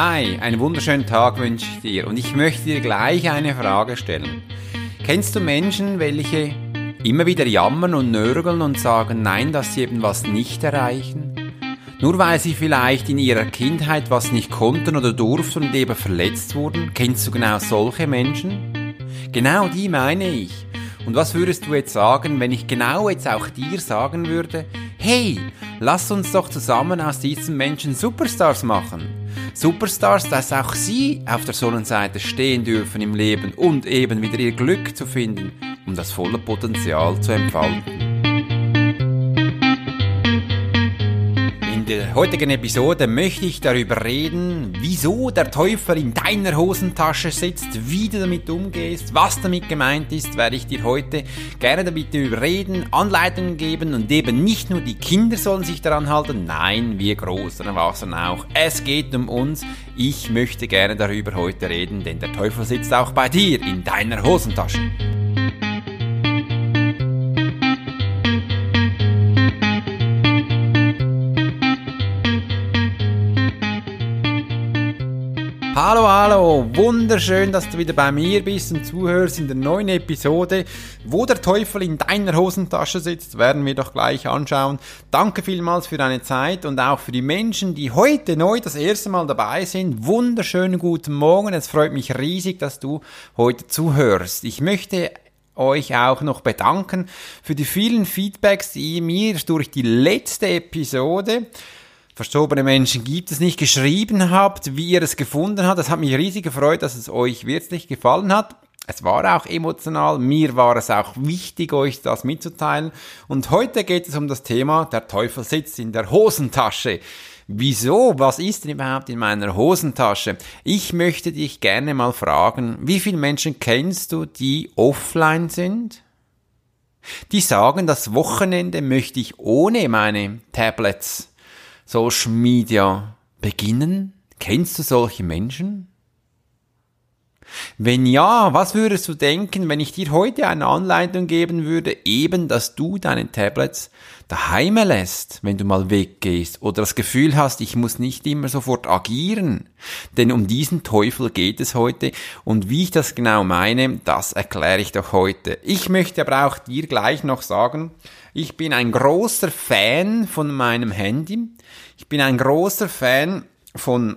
Hi, einen wunderschönen Tag wünsche ich dir und ich möchte dir gleich eine Frage stellen. Kennst du Menschen, welche immer wieder jammern und nörgeln und sagen nein, dass sie eben was nicht erreichen? Nur weil sie vielleicht in ihrer Kindheit was nicht konnten oder durften und eben verletzt wurden? Kennst du genau solche Menschen? Genau die meine ich. Und was würdest du jetzt sagen, wenn ich genau jetzt auch dir sagen würde, hey, lass uns doch zusammen aus diesen Menschen Superstars machen. Superstars, dass auch sie auf der Sonnenseite stehen dürfen im Leben und eben wieder ihr Glück zu finden, um das volle Potenzial zu entfalten. Der heutigen Episode möchte ich darüber reden, wieso der Teufel in deiner Hosentasche sitzt, wie du damit umgehst, was damit gemeint ist, werde ich dir heute gerne damit reden, Anleitungen geben und eben nicht nur die Kinder sollen sich daran halten, nein, wir Großen Erwachsenen auch. Es geht um uns. Ich möchte gerne darüber heute reden, denn der Teufel sitzt auch bei dir in deiner Hosentasche. Hallo, hallo, wunderschön, dass du wieder bei mir bist und zuhörst in der neuen Episode. Wo der Teufel in deiner Hosentasche sitzt, werden wir doch gleich anschauen. Danke vielmals für deine Zeit und auch für die Menschen, die heute neu das erste Mal dabei sind. Wunderschönen guten Morgen, es freut mich riesig, dass du heute zuhörst. Ich möchte euch auch noch bedanken für die vielen Feedbacks, die ihr mir durch die letzte Episode verstorbene Menschen gibt es nicht, geschrieben habt, wie ihr es gefunden habt. Das hat mich riesig gefreut, dass es euch wirklich gefallen hat. Es war auch emotional, mir war es auch wichtig, euch das mitzuteilen. Und heute geht es um das Thema, der Teufel sitzt in der Hosentasche. Wieso? Was ist denn überhaupt in meiner Hosentasche? Ich möchte dich gerne mal fragen, wie viele Menschen kennst du, die offline sind? Die sagen, das Wochenende möchte ich ohne meine Tablets Social Media beginnen? Kennst du solche Menschen? Wenn ja, was würdest du denken, wenn ich dir heute eine Anleitung geben würde, eben, dass du deine Tablets daheim lässt, wenn du mal weggehst oder das Gefühl hast, ich muss nicht immer sofort agieren. Denn um diesen Teufel geht es heute und wie ich das genau meine, das erkläre ich doch heute. Ich möchte aber auch dir gleich noch sagen, ich bin ein großer Fan von meinem Handy. Ich bin ein großer Fan von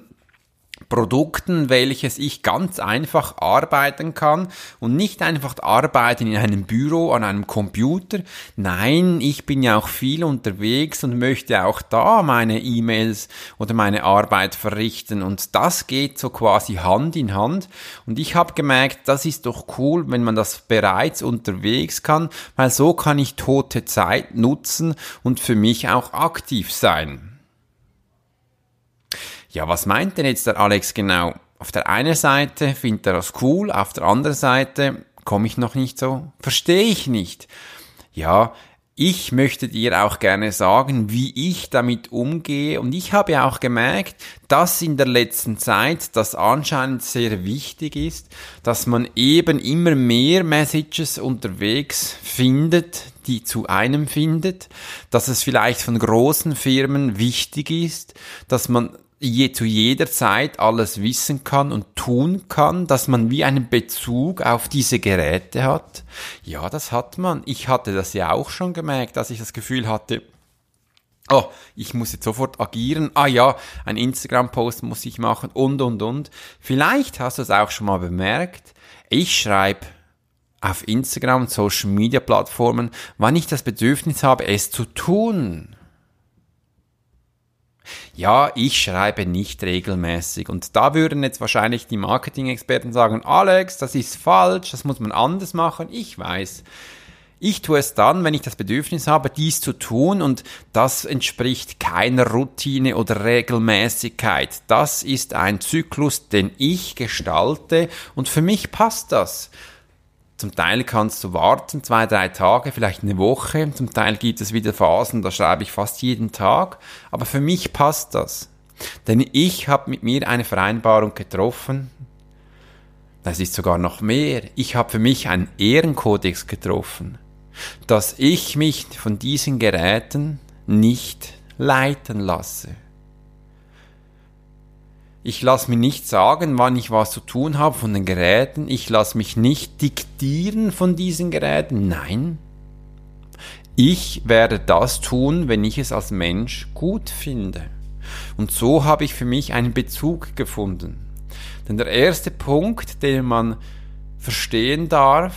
Produkten, welches ich ganz einfach arbeiten kann und nicht einfach arbeiten in einem Büro an einem Computer. Nein, ich bin ja auch viel unterwegs und möchte auch da meine E-Mails oder meine Arbeit verrichten und das geht so quasi Hand in Hand und ich habe gemerkt, das ist doch cool, wenn man das bereits unterwegs kann, weil so kann ich tote Zeit nutzen und für mich auch aktiv sein. Ja, was meint denn jetzt der Alex genau? Auf der einen Seite findet er das cool, auf der anderen Seite komme ich noch nicht so, verstehe ich nicht. Ja, ich möchte dir auch gerne sagen, wie ich damit umgehe. Und ich habe ja auch gemerkt, dass in der letzten Zeit das anscheinend sehr wichtig ist, dass man eben immer mehr Messages unterwegs findet, die zu einem findet, dass es vielleicht von großen Firmen wichtig ist, dass man je, zu jeder Zeit alles wissen kann und tun kann, dass man wie einen Bezug auf diese Geräte hat. Ja, das hat man. Ich hatte das ja auch schon gemerkt, dass ich das Gefühl hatte, oh, ich muss jetzt sofort agieren. Ah ja, ein Instagram-Post muss ich machen und, und, und. Vielleicht hast du es auch schon mal bemerkt. Ich schreibe auf Instagram und Social Media Plattformen, wann ich das Bedürfnis habe, es zu tun. Ja, ich schreibe nicht regelmäßig. Und da würden jetzt wahrscheinlich die Marketing-Experten sagen, Alex, das ist falsch, das muss man anders machen. Ich weiß. Ich tue es dann, wenn ich das Bedürfnis habe, dies zu tun und das entspricht keiner Routine oder Regelmäßigkeit. Das ist ein Zyklus, den ich gestalte und für mich passt das. Zum Teil kannst du warten, zwei, drei Tage, vielleicht eine Woche. Zum Teil gibt es wieder Phasen, da schreibe ich fast jeden Tag. Aber für mich passt das. Denn ich habe mit mir eine Vereinbarung getroffen. Das ist sogar noch mehr. Ich habe für mich einen Ehrenkodex getroffen, dass ich mich von diesen Geräten nicht leiten lasse. Ich lasse mir nicht sagen, wann ich was zu tun habe von den Geräten. Ich lasse mich nicht diktieren von diesen Geräten. Nein. Ich werde das tun, wenn ich es als Mensch gut finde. Und so habe ich für mich einen Bezug gefunden. Denn der erste Punkt, den man verstehen darf,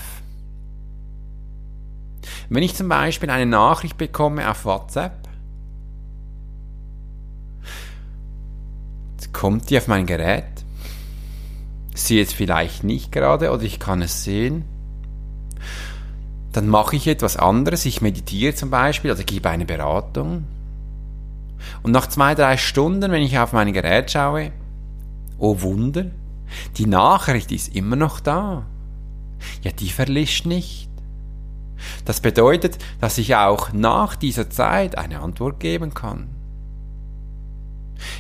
wenn ich zum Beispiel eine Nachricht bekomme auf WhatsApp, kommt die auf mein Gerät, sehe es vielleicht nicht gerade oder ich kann es sehen, dann mache ich etwas anderes, ich meditiere zum Beispiel oder gebe eine Beratung. Und nach zwei, drei Stunden, wenn ich auf mein Gerät schaue, oh Wunder, die Nachricht ist immer noch da. Ja, die verlischt nicht. Das bedeutet, dass ich auch nach dieser Zeit eine Antwort geben kann.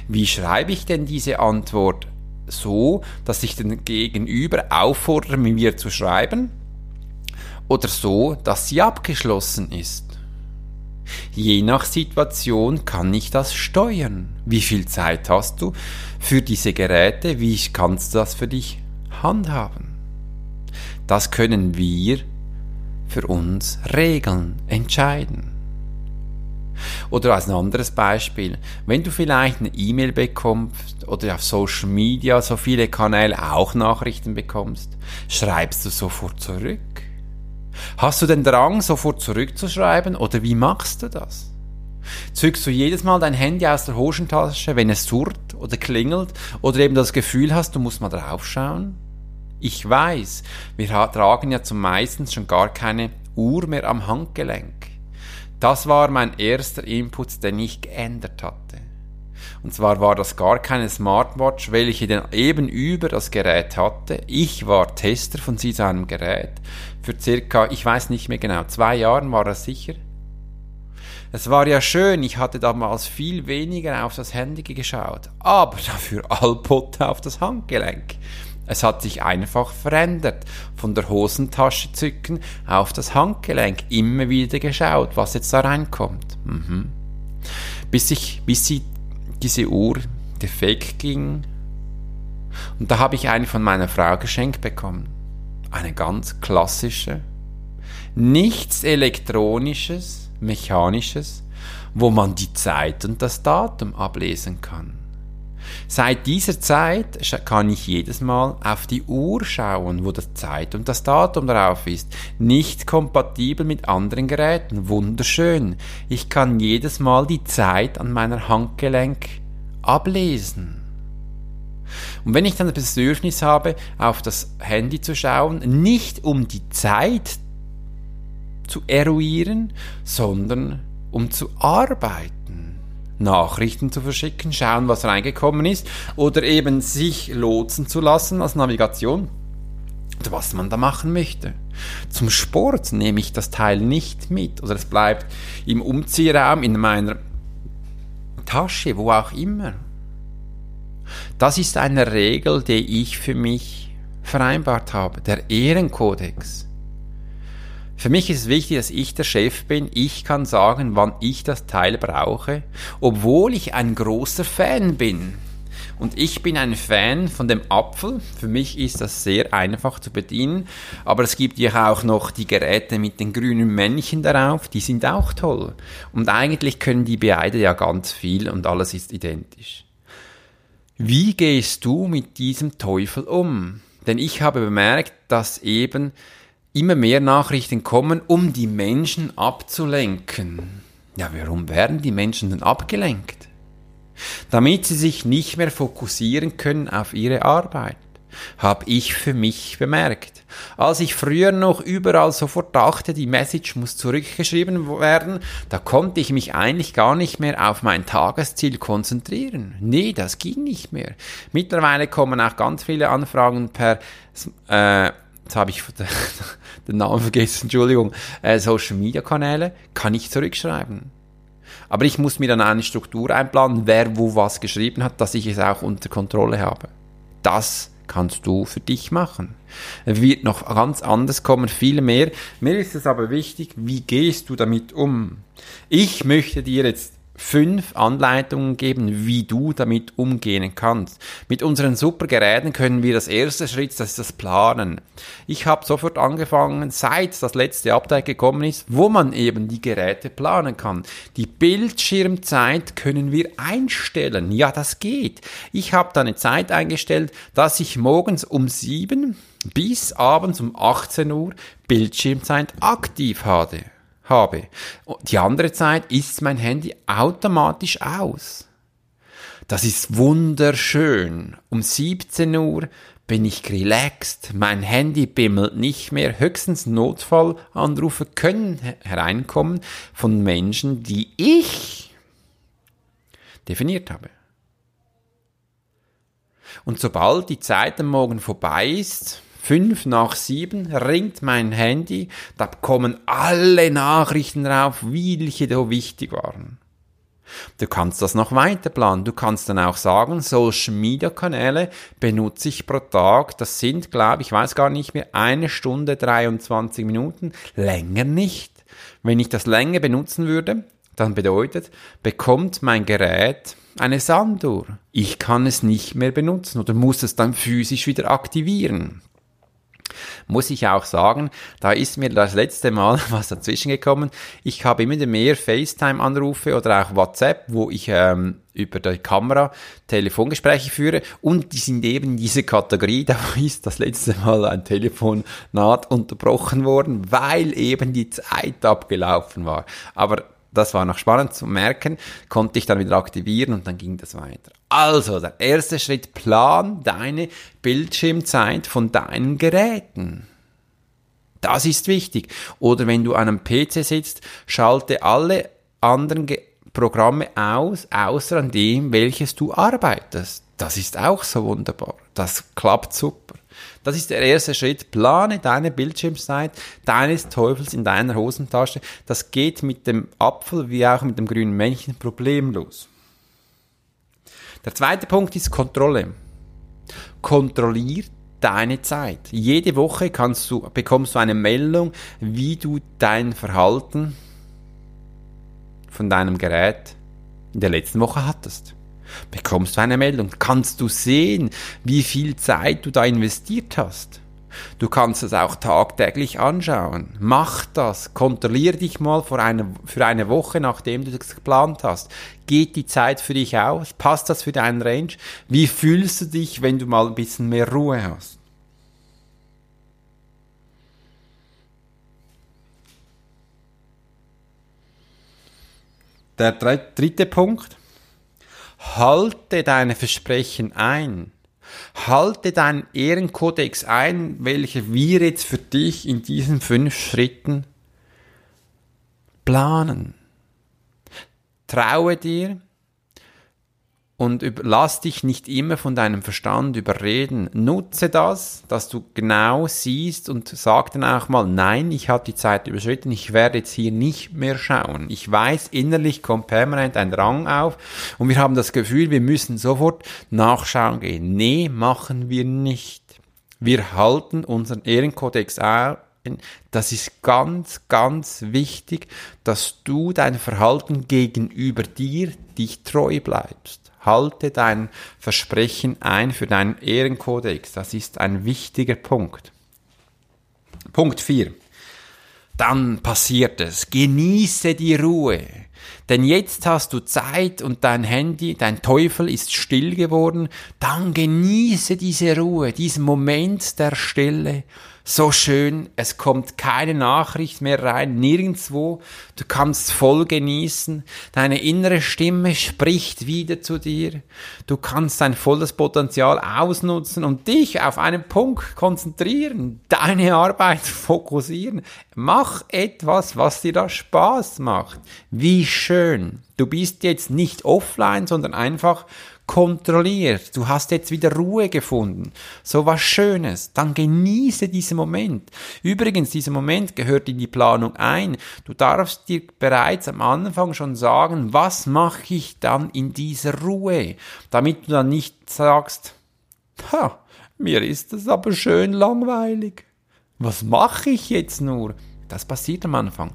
Wie schreibe ich denn diese Antwort so, dass ich den Gegenüber auffordere, mir zu schreiben? Oder so, dass sie abgeschlossen ist? Je nach Situation kann ich das steuern. Wie viel Zeit hast du für diese Geräte? Wie kannst du das für dich handhaben? Das können wir für uns regeln, entscheiden. Oder als ein anderes Beispiel, wenn du vielleicht eine E-Mail bekommst oder auf Social Media so viele Kanäle auch Nachrichten bekommst, schreibst du sofort zurück? Hast du den Drang, sofort zurückzuschreiben oder wie machst du das? Zückst du jedes Mal dein Handy aus der Hosentasche, wenn es surrt oder klingelt oder eben das Gefühl hast, du musst mal draufschauen? Ich weiß, wir tragen ja zum meisten schon gar keine Uhr mehr am Handgelenk. Das war mein erster Input, den ich geändert hatte. Und zwar war das gar keine Smartwatch, welche dann eben über das Gerät hatte. Ich war Tester von seinem Gerät. Für circa, ich weiß nicht mehr genau, zwei Jahren war er sicher. Es war ja schön, ich hatte damals viel weniger auf das Handy geschaut, aber dafür allpotte auf das Handgelenk. Es hat sich einfach verändert. Von der Hosentasche zücken auf das Handgelenk. Immer wieder geschaut, was jetzt da reinkommt. Mhm. Bis, ich, bis sie, diese Uhr defekt ging. Und da habe ich eine von meiner Frau geschenkt bekommen. Eine ganz klassische. Nichts elektronisches, mechanisches, wo man die Zeit und das Datum ablesen kann. Seit dieser Zeit kann ich jedes Mal auf die Uhr schauen, wo das Zeit und das Datum drauf ist. Nicht kompatibel mit anderen Geräten. Wunderschön. Ich kann jedes Mal die Zeit an meiner Handgelenk ablesen. Und wenn ich dann das Bedürfnis habe, auf das Handy zu schauen, nicht um die Zeit zu eruieren, sondern um zu arbeiten. Nachrichten zu verschicken, schauen, was reingekommen ist oder eben sich lotsen zu lassen als Navigation was man da machen möchte. Zum Sport nehme ich das Teil nicht mit oder es bleibt im Umziehraum in meiner Tasche, wo auch immer. Das ist eine Regel, die ich für mich vereinbart habe, der Ehrenkodex. Für mich ist es wichtig, dass ich der Chef bin. Ich kann sagen, wann ich das Teil brauche, obwohl ich ein großer Fan bin. Und ich bin ein Fan von dem Apfel. Für mich ist das sehr einfach zu bedienen. Aber es gibt ja auch noch die Geräte mit den grünen Männchen darauf. Die sind auch toll. Und eigentlich können die beide ja ganz viel und alles ist identisch. Wie gehst du mit diesem Teufel um? Denn ich habe bemerkt, dass eben immer mehr Nachrichten kommen, um die Menschen abzulenken. Ja, warum werden die Menschen denn abgelenkt? Damit sie sich nicht mehr fokussieren können auf ihre Arbeit, habe ich für mich bemerkt. Als ich früher noch überall sofort dachte, die Message muss zurückgeschrieben werden, da konnte ich mich eigentlich gar nicht mehr auf mein Tagesziel konzentrieren. Nee, das ging nicht mehr. Mittlerweile kommen auch ganz viele Anfragen per äh, jetzt habe ich den Namen vergessen, Entschuldigung, äh, Social Media Kanäle, kann ich zurückschreiben. Aber ich muss mir dann eine Struktur einplanen, wer wo was geschrieben hat, dass ich es auch unter Kontrolle habe. Das kannst du für dich machen. Es wird noch ganz anders kommen, viel mehr. Mir ist es aber wichtig, wie gehst du damit um? Ich möchte dir jetzt fünf Anleitungen geben, wie du damit umgehen kannst. Mit unseren super Geräten können wir das erste Schritt, das ist das Planen. Ich habe sofort angefangen, seit das letzte Update gekommen ist, wo man eben die Geräte planen kann. Die Bildschirmzeit können wir einstellen. Ja, das geht. Ich habe da eine Zeit eingestellt, dass ich morgens um sieben bis abends um 18 Uhr Bildschirmzeit aktiv hatte habe. Die andere Zeit ist mein Handy automatisch aus. Das ist wunderschön. Um 17 Uhr bin ich relaxed, mein Handy bimmelt nicht mehr, höchstens Notfallanrufe können hereinkommen von Menschen, die ich definiert habe. Und sobald die Zeit am Morgen vorbei ist, fünf nach sieben ringt mein Handy, da kommen alle Nachrichten drauf, welche da wichtig waren. Du kannst das noch weiter planen. Du kannst dann auch sagen, Social Media Kanäle benutze ich pro Tag. Das sind, glaube ich, weiß gar nicht mehr, eine Stunde 23 Minuten. Länger nicht. Wenn ich das länger benutzen würde, dann bedeutet, bekommt mein Gerät eine Sanduhr. Ich kann es nicht mehr benutzen oder muss es dann physisch wieder aktivieren muss ich auch sagen, da ist mir das letzte Mal was dazwischen gekommen. Ich habe immer mehr FaceTime-Anrufe oder auch WhatsApp, wo ich ähm, über die Kamera Telefongespräche führe und die sind eben diese Kategorie, da ist das letzte Mal ein Telefonat unterbrochen worden, weil eben die Zeit abgelaufen war. Aber das war noch spannend zu merken, konnte ich dann wieder aktivieren und dann ging das weiter. Also, der erste Schritt, plan deine Bildschirmzeit von deinen Geräten. Das ist wichtig. Oder wenn du an einem PC sitzt, schalte alle anderen Ge Programme aus, außer an dem, welches du arbeitest. Das ist auch so wunderbar. Das klappt super. Das ist der erste Schritt. Plane deine Bildschirmzeit deines Teufels in deiner Hosentasche. Das geht mit dem Apfel wie auch mit dem grünen Männchen problemlos. Der zweite Punkt ist Kontrolle. Kontrollier deine Zeit. Jede Woche kannst du, bekommst du eine Meldung, wie du dein Verhalten von deinem Gerät in der letzten Woche hattest bekommst du eine Meldung. Kannst du sehen, wie viel Zeit du da investiert hast. Du kannst es auch tagtäglich anschauen. Mach das. Kontrollier dich mal für eine, für eine Woche, nachdem du das geplant hast. Geht die Zeit für dich aus? Passt das für deinen Range? Wie fühlst du dich, wenn du mal ein bisschen mehr Ruhe hast? Der dritte Punkt halte deine Versprechen ein. Halte deinen Ehrenkodex ein, welcher wir jetzt für dich in diesen fünf Schritten planen. Traue dir, und lass dich nicht immer von deinem Verstand überreden. Nutze das, dass du genau siehst und sag dann auch mal, nein, ich habe die Zeit überschritten, ich werde jetzt hier nicht mehr schauen. Ich weiß, innerlich kommt permanent ein Drang auf und wir haben das Gefühl, wir müssen sofort nachschauen gehen. Nee, machen wir nicht. Wir halten unseren Ehrenkodex ein. Das ist ganz, ganz wichtig, dass du dein Verhalten gegenüber dir dich treu bleibst. Halte dein Versprechen ein für deinen Ehrenkodex. Das ist ein wichtiger Punkt. Punkt 4. Dann passiert es. Genieße die Ruhe. Denn jetzt hast du Zeit und dein Handy, dein Teufel ist still geworden. Dann genieße diese Ruhe, diesen Moment der Stille so schön, es kommt keine Nachricht mehr rein, nirgendwo, du kannst voll genießen, deine innere Stimme spricht wieder zu dir, du kannst dein volles Potenzial ausnutzen und dich auf einen Punkt konzentrieren, deine Arbeit fokussieren, mach etwas, was dir da Spaß macht, wie schön, du bist jetzt nicht offline, sondern einfach kontrolliert, du hast jetzt wieder Ruhe gefunden, so was Schönes, dann genieße diesen Moment. Übrigens, dieser Moment gehört in die Planung ein. Du darfst dir bereits am Anfang schon sagen, was mache ich dann in dieser Ruhe, damit du dann nicht sagst, ha, mir ist das aber schön langweilig. Was mache ich jetzt nur? Das passiert am Anfang.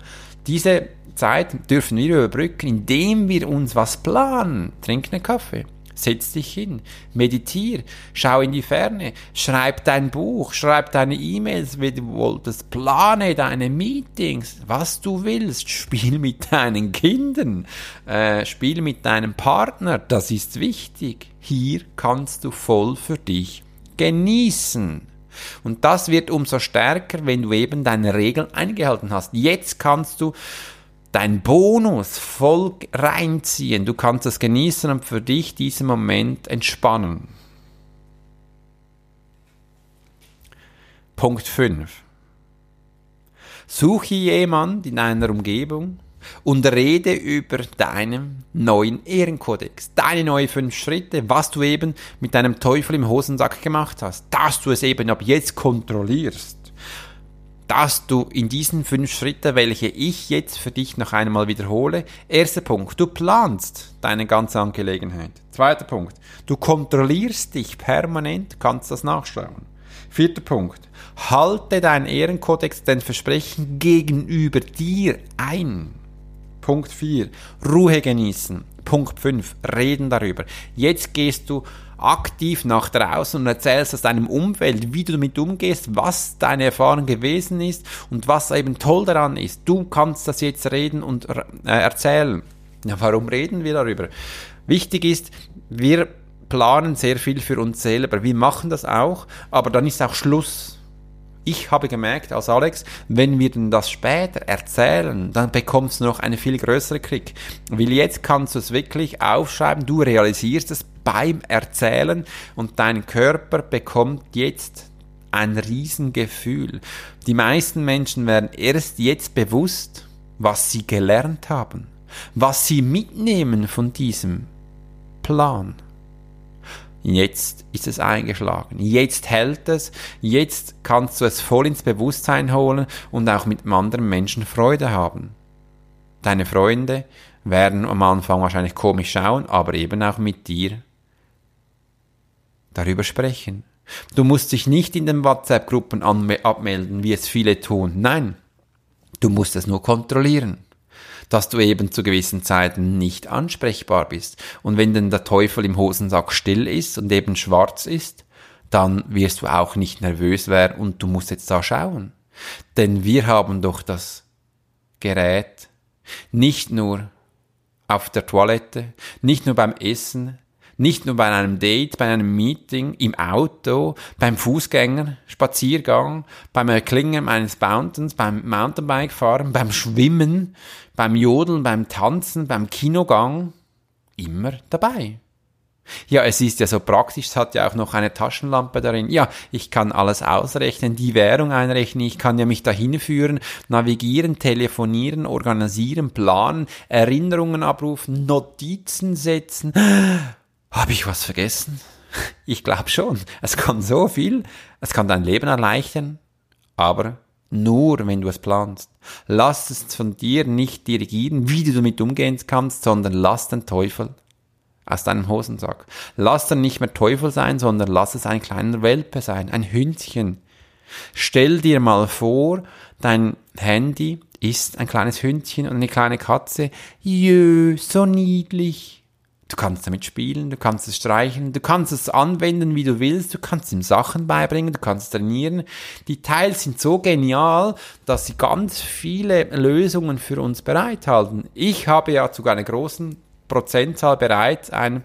Diese Zeit dürfen wir überbrücken, indem wir uns was planen. Trink einen Kaffee. Setz dich hin, meditier, schau in die Ferne, schreib dein Buch, schreib deine E-Mails, wie du wolltest, plane deine Meetings, was du willst, spiel mit deinen Kindern, äh, spiel mit deinem Partner, das ist wichtig. Hier kannst du voll für dich genießen. Und das wird umso stärker, wenn du eben deine Regeln eingehalten hast. Jetzt kannst du dein Bonus voll reinziehen. Du kannst es genießen und für dich diesen Moment entspannen. Punkt 5. Suche jemand in einer Umgebung und rede über deinen neuen Ehrenkodex, deine neuen fünf Schritte, was du eben mit deinem Teufel im Hosensack gemacht hast, dass du es eben ab jetzt kontrollierst dass du in diesen fünf Schritten, welche ich jetzt für dich noch einmal wiederhole, erster Punkt, du planst deine ganze Angelegenheit. Zweiter Punkt, du kontrollierst dich permanent, kannst das nachschauen. Vierter Punkt, halte dein Ehrenkodex, dein Versprechen gegenüber dir ein. Punkt 4, Ruhe genießen. Punkt 5, reden darüber. Jetzt gehst du aktiv nach draußen und erzählst aus deinem Umfeld, wie du damit umgehst, was deine Erfahrung gewesen ist und was eben toll daran ist. Du kannst das jetzt reden und äh, erzählen. Ja, warum reden wir darüber? Wichtig ist, wir planen sehr viel für uns selber. Wir machen das auch, aber dann ist auch Schluss ich habe gemerkt als Alex, wenn wir denn das später erzählen, dann bekommst du noch eine viel größere Krieg. Weil jetzt kannst du es wirklich aufschreiben, du realisierst es beim Erzählen und dein Körper bekommt jetzt ein Riesengefühl. Die meisten Menschen werden erst jetzt bewusst, was sie gelernt haben, was sie mitnehmen von diesem Plan. Jetzt ist es eingeschlagen. Jetzt hält es. Jetzt kannst du es voll ins Bewusstsein holen und auch mit anderen Menschen Freude haben. Deine Freunde werden am Anfang wahrscheinlich komisch schauen, aber eben auch mit dir darüber sprechen. Du musst dich nicht in den WhatsApp-Gruppen abmelden, wie es viele tun. Nein, du musst es nur kontrollieren dass du eben zu gewissen Zeiten nicht ansprechbar bist. Und wenn denn der Teufel im Hosensack still ist und eben schwarz ist, dann wirst du auch nicht nervös werden und du musst jetzt da schauen. Denn wir haben doch das Gerät nicht nur auf der Toilette, nicht nur beim Essen, nicht nur bei einem Date, bei einem Meeting, im Auto, beim Fußgänger, Spaziergang, beim Erklingen eines Mountains, beim Mountainbike-Fahren, beim Schwimmen, beim Jodeln, beim Tanzen, beim Kinogang, immer dabei. Ja, es ist ja so praktisch, es hat ja auch noch eine Taschenlampe darin. Ja, ich kann alles ausrechnen, die Währung einrechnen, ich kann ja mich dahin führen, navigieren, telefonieren, organisieren, planen, Erinnerungen abrufen, Notizen setzen. Habe ich was vergessen? Ich glaube schon. Es kann so viel. Es kann dein Leben erleichtern. Aber nur, wenn du es planst. Lass es von dir nicht dirigieren, wie du damit umgehen kannst, sondern lass den Teufel aus deinem Hosensack. Lass dann nicht mehr Teufel sein, sondern lass es ein kleiner Welpe sein, ein Hündchen. Stell dir mal vor, dein Handy ist ein kleines Hündchen und eine kleine Katze. Jö, so niedlich. Du kannst damit spielen, du kannst es streichen, du kannst es anwenden, wie du willst, du kannst ihm Sachen beibringen, du kannst trainieren. Die Teils sind so genial, dass sie ganz viele Lösungen für uns bereithalten. Ich habe ja zu einer großen Prozentzahl bereits ein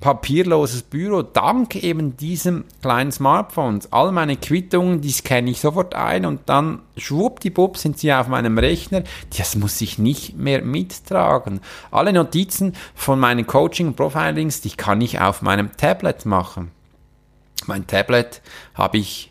papierloses Büro, dank eben diesem kleinen Smartphones. All meine Quittungen, die scanne ich sofort ein und dann schwuppdiwupp sind sie auf meinem Rechner. Das muss ich nicht mehr mittragen. Alle Notizen von meinen Coaching und Profilings, die kann ich auf meinem Tablet machen. Mein Tablet habe ich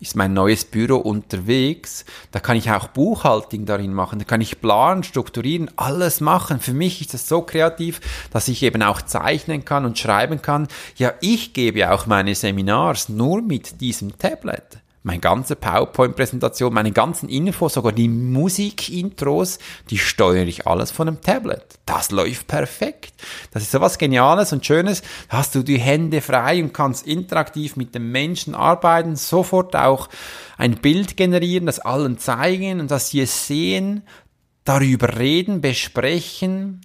ist mein neues Büro unterwegs. Da kann ich auch Buchhaltung darin machen. Da kann ich planen, strukturieren, alles machen. Für mich ist das so kreativ, dass ich eben auch zeichnen kann und schreiben kann. Ja, ich gebe auch meine Seminars nur mit diesem Tablet meine ganze PowerPoint-Präsentation, meine ganzen Infos, sogar die Musik-Intros, die steuere ich alles von einem Tablet. Das läuft perfekt. Das ist so was Geniales und Schönes. Da hast du die Hände frei und kannst interaktiv mit dem Menschen arbeiten, sofort auch ein Bild generieren, das allen zeigen und dass sie es sehen. darüber reden, besprechen,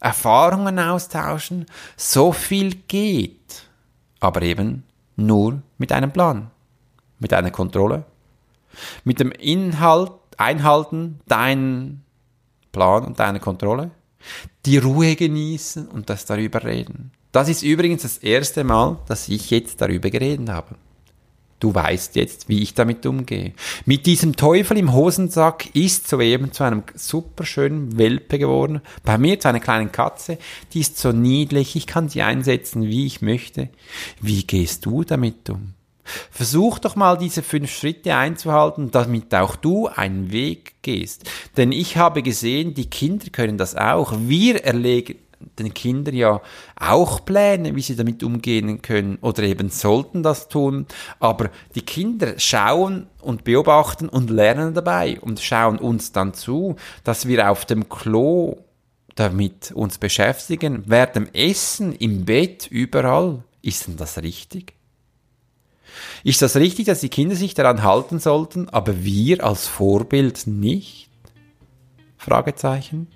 Erfahrungen austauschen, so viel geht, aber eben nur mit einem Plan, mit einer Kontrolle, mit dem Inhalt, Einhalten deinen Plan und deiner Kontrolle, die Ruhe genießen und das darüber reden. Das ist übrigens das erste Mal, dass ich jetzt darüber geredet habe. Du weißt jetzt, wie ich damit umgehe. Mit diesem Teufel im Hosensack ist soeben zu einem superschönen Welpe geworden. Bei mir zu einer kleinen Katze. Die ist so niedlich. Ich kann sie einsetzen, wie ich möchte. Wie gehst du damit um? Versuch doch mal diese fünf Schritte einzuhalten, damit auch du einen Weg gehst. Denn ich habe gesehen, die Kinder können das auch. Wir erlegen den Kindern ja auch Pläne, wie sie damit umgehen können oder eben sollten das tun. Aber die Kinder schauen und beobachten und lernen dabei und schauen uns dann zu, dass wir auf dem Klo damit uns beschäftigen, während dem Essen, im Bett, überall. Ist denn das richtig? Ist das richtig, dass die Kinder sich daran halten sollten, aber wir als Vorbild nicht? Fragezeichen.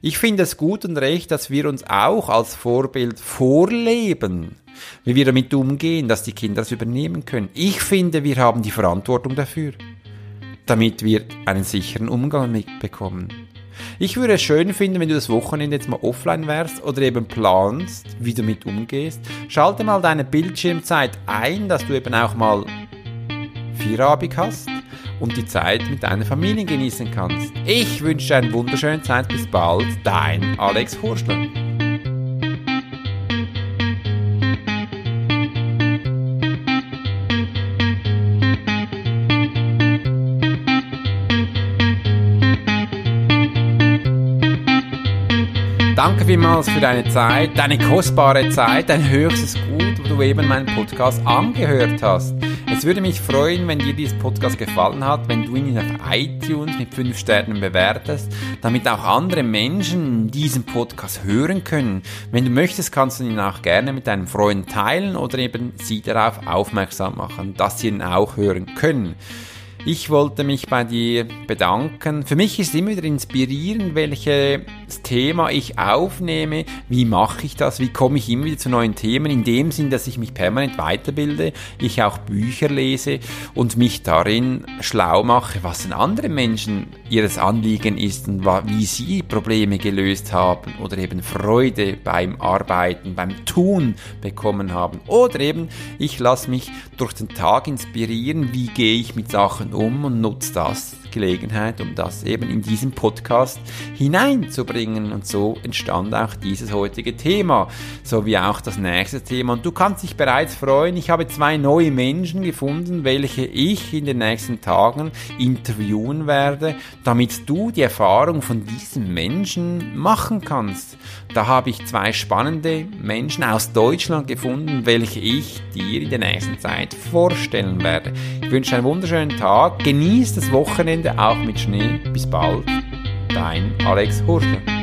Ich finde es gut und recht, dass wir uns auch als Vorbild vorleben, wie wir damit umgehen, dass die Kinder das übernehmen können. Ich finde, wir haben die Verantwortung dafür, damit wir einen sicheren Umgang mitbekommen. Ich würde es schön finden, wenn du das Wochenende jetzt mal offline wärst oder eben planst, wie du damit umgehst. Schalte mal deine Bildschirmzeit ein, dass du eben auch mal Vierabend hast und die Zeit mit deiner Familie genießen kannst. Ich wünsche dir eine wunderschöne Zeit. Bis bald, dein Alex Horschler. Danke vielmals für deine Zeit, deine kostbare Zeit, dein höchstes Gut, wo du eben meinen Podcast angehört hast. Es würde mich freuen, wenn dir dieser Podcast gefallen hat, wenn du ihn auf iTunes mit 5 Sternen bewertest, damit auch andere Menschen diesen Podcast hören können. Wenn du möchtest, kannst du ihn auch gerne mit deinen Freunden teilen oder eben sie darauf aufmerksam machen, dass sie ihn auch hören können. Ich wollte mich bei dir bedanken. Für mich ist immer wieder inspirierend, welches Thema ich aufnehme. Wie mache ich das? Wie komme ich immer wieder zu neuen Themen? In dem Sinn, dass ich mich permanent weiterbilde, ich auch Bücher lese und mich darin schlau mache, was denn andere Menschen ihres Anliegen ist und wie sie Probleme gelöst haben oder eben Freude beim Arbeiten, beim Tun bekommen haben. Oder eben, ich lasse mich durch den Tag inspirieren, wie gehe ich mit Sachen um und nutze das Gelegenheit, um das eben in diesen Podcast hineinzubringen. Und so entstand auch dieses heutige Thema, so wie auch das nächste Thema. Und du kannst dich bereits freuen, ich habe zwei neue Menschen gefunden, welche ich in den nächsten Tagen interviewen werde, damit du die Erfahrung von diesen Menschen machen kannst. Da habe ich zwei spannende Menschen aus Deutschland gefunden, welche ich dir in der nächsten Zeit vorstellen werde. Ich wünsche einen wunderschönen Tag, genieß das Wochenende auch mit Schnee. Bis bald, dein Alex Hurschler.